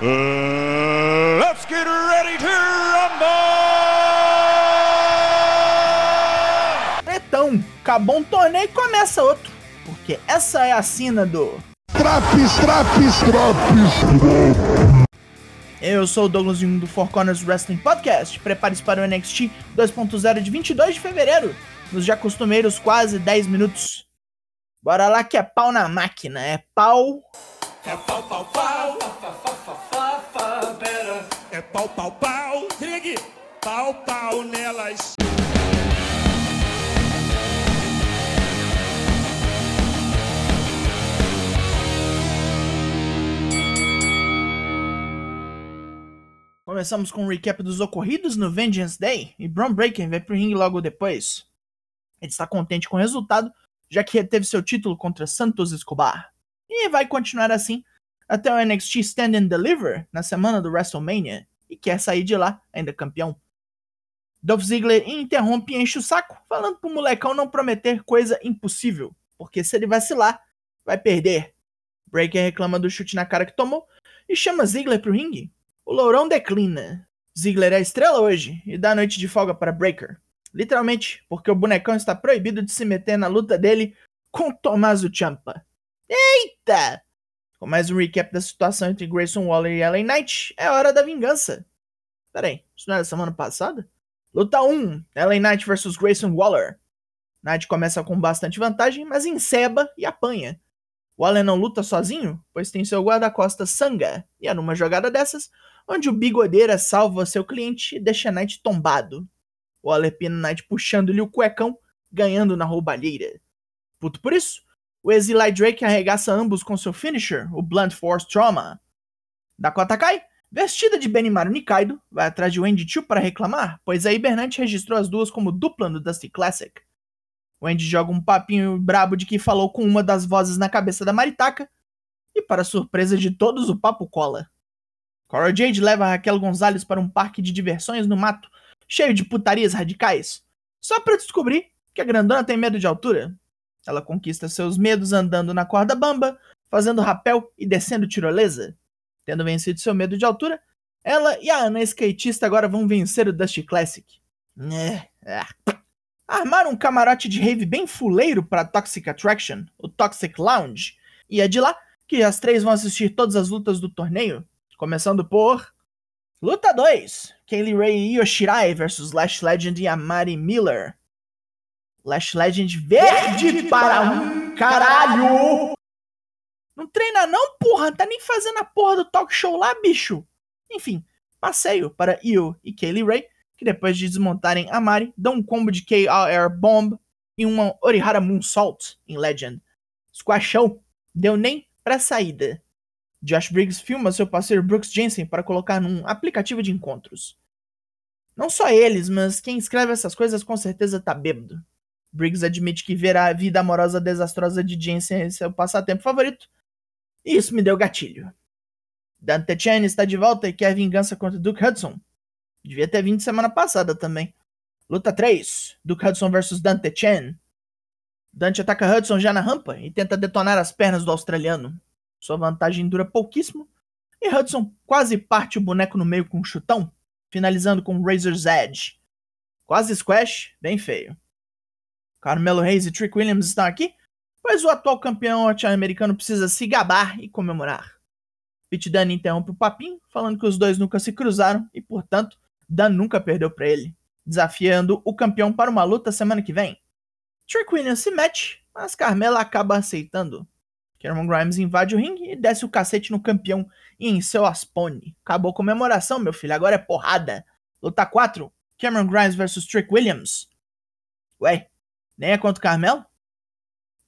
Let's get ready to rumble! Então, acabou um torneio e começa outro. Porque essa é a sina do. Traps, traps, traps. Eu sou o Douglas Jung do Four Corners Wrestling Podcast. Prepare-se para o NXT 2.0 de 22 de fevereiro, nos já costumeiros quase 10 minutos. Bora lá que é pau na máquina, é pau. É pau, pau, pau, fa, fa, fa, better. É pau, pau, pau, se aqui. Pau, pau nelas. Começamos com um recap dos ocorridos no Vengeance Day e Braun Breaker vai pro ringue logo depois. Ele está contente com o resultado, já que reteve seu título contra Santos Escobar. E vai continuar assim até o NXT Stand and Deliver na semana do WrestleMania e quer sair de lá ainda campeão. Dolph Ziggler interrompe e enche o saco, falando pro molecão não prometer coisa impossível, porque se ele vacilar, vai perder. Breaker reclama do chute na cara que tomou e chama Ziggler pro ringue. O Lourão declina. Ziggler é estrela hoje e dá noite de folga para Breaker. Literalmente, porque o bonecão está proibido de se meter na luta dele com Tommaso Ciampa. Eita! Com mais um recap da situação entre Grayson Waller e LA Knight, é hora da vingança. Peraí, isso não era semana passada? Luta 1, LA Knight vs Grayson Waller. Knight começa com bastante vantagem, mas enceba e apanha. Waller não luta sozinho, pois tem seu guarda-costas Sanga, e é numa jogada dessas onde o bigodeira salva seu cliente e deixa Knight tombado. Waller pina Knight puxando-lhe o cuecão, ganhando na roubalheira. Puto por isso, o Exili Drake arregaça ambos com seu finisher, o Blunt Force Trauma. Dakota Kai, vestida de Benimaru Nikaido, vai atrás de Wendy Chu para reclamar, pois a Hibernante registrou as duas como dupla no Dusty Classic. Wendy joga um papinho brabo de que falou com uma das vozes na cabeça da Maritaka, e para surpresa de todos, o papo cola. Cora Jade leva Raquel Gonzalez para um parque de diversões no mato, cheio de putarias radicais, só para descobrir que a grandona tem medo de altura. Ela conquista seus medos andando na corda bamba, fazendo rapel e descendo tirolesa. Tendo vencido seu medo de altura, ela e a Ana skatista agora vão vencer o Dusty Classic. É, é. Armaram um camarote de rave bem fuleiro para Toxic Attraction, o Toxic Lounge, e é de lá que as três vão assistir todas as lutas do torneio, começando por Luta 2, Kaylee Ray e Yoshirai versus Lash Legend e Amari Miller. Lash Legend verde, verde para um caralho! Não treina não, porra, não tá nem fazendo a porra do talk show lá, bicho. Enfim, passeio para Io e Kaylee Ray, que depois de desmontarem a Mari, dão um combo de KR Bomb e uma Orihara Moonsault em Legend. Squashão, deu nem pra saída. Josh Briggs filma seu parceiro Brooks Jensen para colocar num aplicativo de encontros. Não só eles, mas quem escreve essas coisas com certeza tá bêbado. Briggs admite que ver a vida amorosa desastrosa de Jensen é seu passatempo favorito, e isso me deu gatilho. Dante Chen está de volta e quer vingança contra Duke Hudson. Devia ter vindo semana passada também. Luta 3: Duke Hudson vs Dante Chen. Dante ataca Hudson já na rampa e tenta detonar as pernas do australiano. Sua vantagem dura pouquíssimo, e Hudson quase parte o boneco no meio com um chutão, finalizando com Razor's Edge. Quase squash, bem feio. Carmelo Reis e Trick Williams estão aqui, pois o atual campeão norte-americano precisa se gabar e comemorar. Pete Dunne interrompe o papinho, falando que os dois nunca se cruzaram e, portanto, Dan nunca perdeu para ele, desafiando o campeão para uma luta semana que vem. Trick Williams se mete, mas Carmela acaba aceitando. Cameron Grimes invade o ringue e desce o cacete no campeão e em seu Aspone. Acabou a comemoração, meu filho, agora é porrada. Luta 4, Cameron Grimes vs Trick Williams. Ué, nem é contra o Carmelo?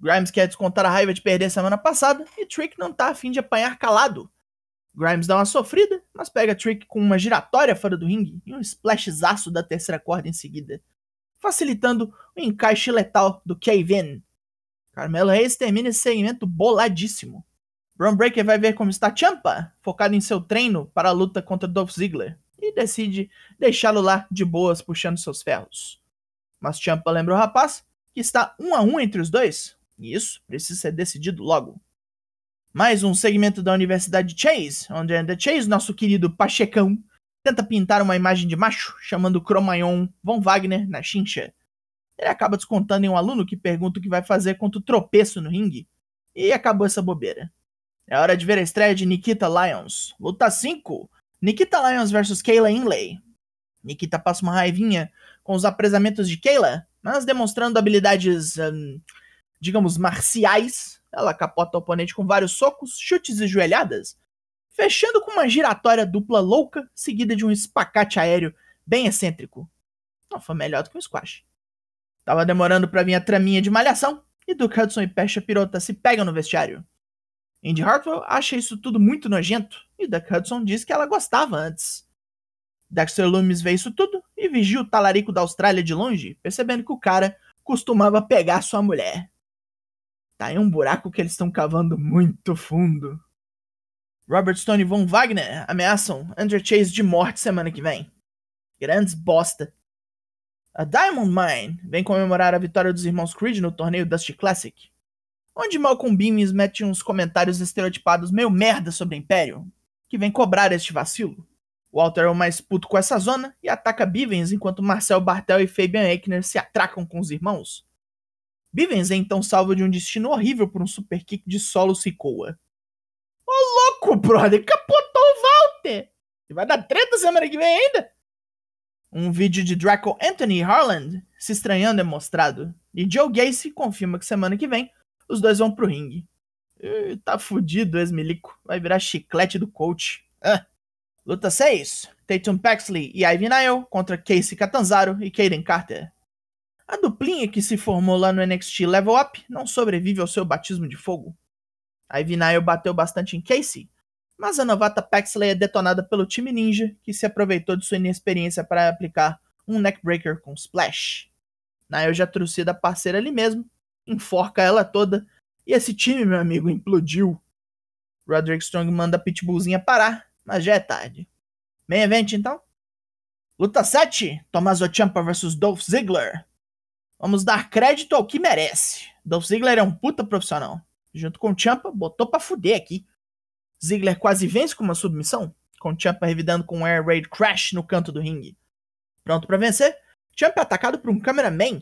Grimes quer descontar a raiva de perder semana passada e Trick não tá afim de apanhar calado. Grimes dá uma sofrida, mas pega Trick com uma giratória fora do ringue e um splashzaço da terceira corda em seguida, facilitando o encaixe letal do Kevin. Carmelo Reis termina esse segmento boladíssimo. Braun Breaker vai ver como está Champa, focado em seu treino para a luta contra Dolph Ziggler, e decide deixá-lo lá de boas puxando seus ferros. Mas Champa lembra o rapaz está um a um entre os dois, e isso precisa ser decidido logo. Mais um segmento da Universidade Chase, onde André Chase, nosso querido Pachecão, tenta pintar uma imagem de macho, chamando Cromayon Von Wagner na chincha. Ele acaba descontando em um aluno que pergunta o que vai fazer contra o tropeço no ringue. E acabou essa bobeira. É hora de ver a estreia de Nikita Lyons. Luta 5. Nikita Lyons vs Kayla Inlay. Nikita passa uma raivinha com os apresamentos de Kayla, mas demonstrando habilidades, um, digamos, marciais. Ela capota o oponente com vários socos, chutes e joelhadas, fechando com uma giratória dupla louca, seguida de um espacate aéreo bem excêntrico. Não foi melhor do que um squash. Tava demorando para vir a traminha de malhação, e Duke Hudson e Pecha Pirota se pegam no vestiário. Indy Hartwell acha isso tudo muito nojento, e Duke Hudson diz que ela gostava antes. Dexter Loomis vê isso tudo vigia o talarico da Austrália de longe, percebendo que o cara costumava pegar sua mulher. Tá em um buraco que eles estão cavando muito fundo. Robert Stone e Von Wagner ameaçam Andrew Chase de morte semana que vem. Grandes bosta. A Diamond Mine vem comemorar a vitória dos irmãos Creed no torneio Dusty Classic, onde Malcolm Beams mete uns comentários estereotipados meio merda sobre o Império, que vem cobrar este vacilo. Walter é o mais puto com essa zona e ataca Bivens enquanto Marcel Bartel e Fabian Eichner se atracam com os irmãos. Bivens é então salvo de um destino horrível por um super kick de solo Sikoa. Ô louco, brother, capotou o Walter! E vai dar treta semana que vem ainda? Um vídeo de Draco Anthony Harland se estranhando é mostrado, e Joe Gacy confirma que semana que vem os dois vão pro ringue. E tá fudido ex-milico, vai virar chiclete do coach. Ah. Luta 6: Tatum Paxley e Ivy Nile contra Casey Catanzaro e Kaden Carter. A duplinha que se formou lá no NXT Level Up não sobrevive ao seu batismo de fogo. Ivy Nile bateu bastante em Casey, mas a novata Paxley é detonada pelo time ninja, que se aproveitou de sua inexperiência para aplicar um neckbreaker com splash. Nile já trouxe a parceira ali mesmo, enforca ela toda, e esse time, meu amigo, implodiu. Roderick Strong manda a Pitbullzinha parar, mas já é tarde. Main event então? Luta 7, Tommaso Ciampa vs Dolph Ziggler. Vamos dar crédito ao que merece. Dolph Ziggler é um puta profissional. Junto com Ciampa, botou pra fuder aqui. Ziggler quase vence com uma submissão, com Ciampa revidando com um Air Raid Crash no canto do ringue. Pronto para vencer, Ciampa é atacado por um cameraman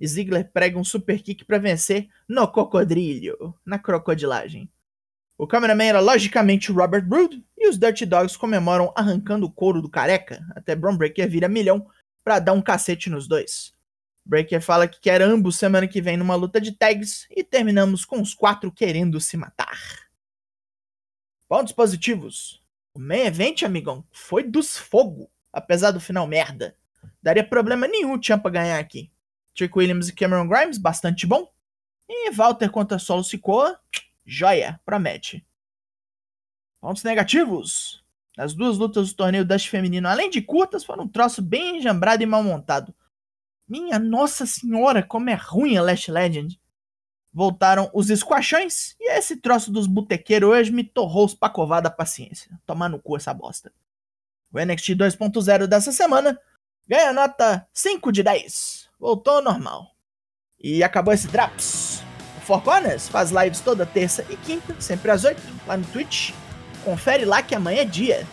e Ziggler prega um super kick para vencer no cocodrilho, na crocodilagem. O cameraman era logicamente Robert Brood e os Dirty Dogs comemoram arrancando o couro do careca, até Bron Breaker vira milhão para dar um cacete nos dois. Breaker fala que quer ambos semana que vem numa luta de tags e terminamos com os quatro querendo se matar. Pontos positivos. O main event, amigão, foi dos fogo, apesar do final merda. Daria problema nenhum o Champa ganhar aqui. Trick Williams e Cameron Grimes, bastante bom. E Walter contra Solo Sikoa, joia, promete. Pontos negativos. As duas lutas do torneio Dust feminino, além de curtas, foram um troço bem enjambrado e mal montado. Minha nossa senhora, como é ruim a Last Legend voltaram os esquachões e esse troço dos botequeiros hoje me torrou os pacová da paciência. Tomar no cu essa bosta. O NXT 2.0 dessa semana ganha nota 5 de 10. Voltou ao normal. E acabou esse Draps. Four Corners faz lives toda terça e quinta, sempre às 8, lá no Twitch. Confere lá que amanhã é dia.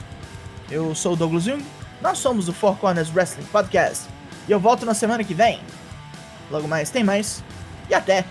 Eu sou o Douglas Jung, nós somos o Four Corners Wrestling Podcast. E eu volto na semana que vem. Logo mais tem mais. E até!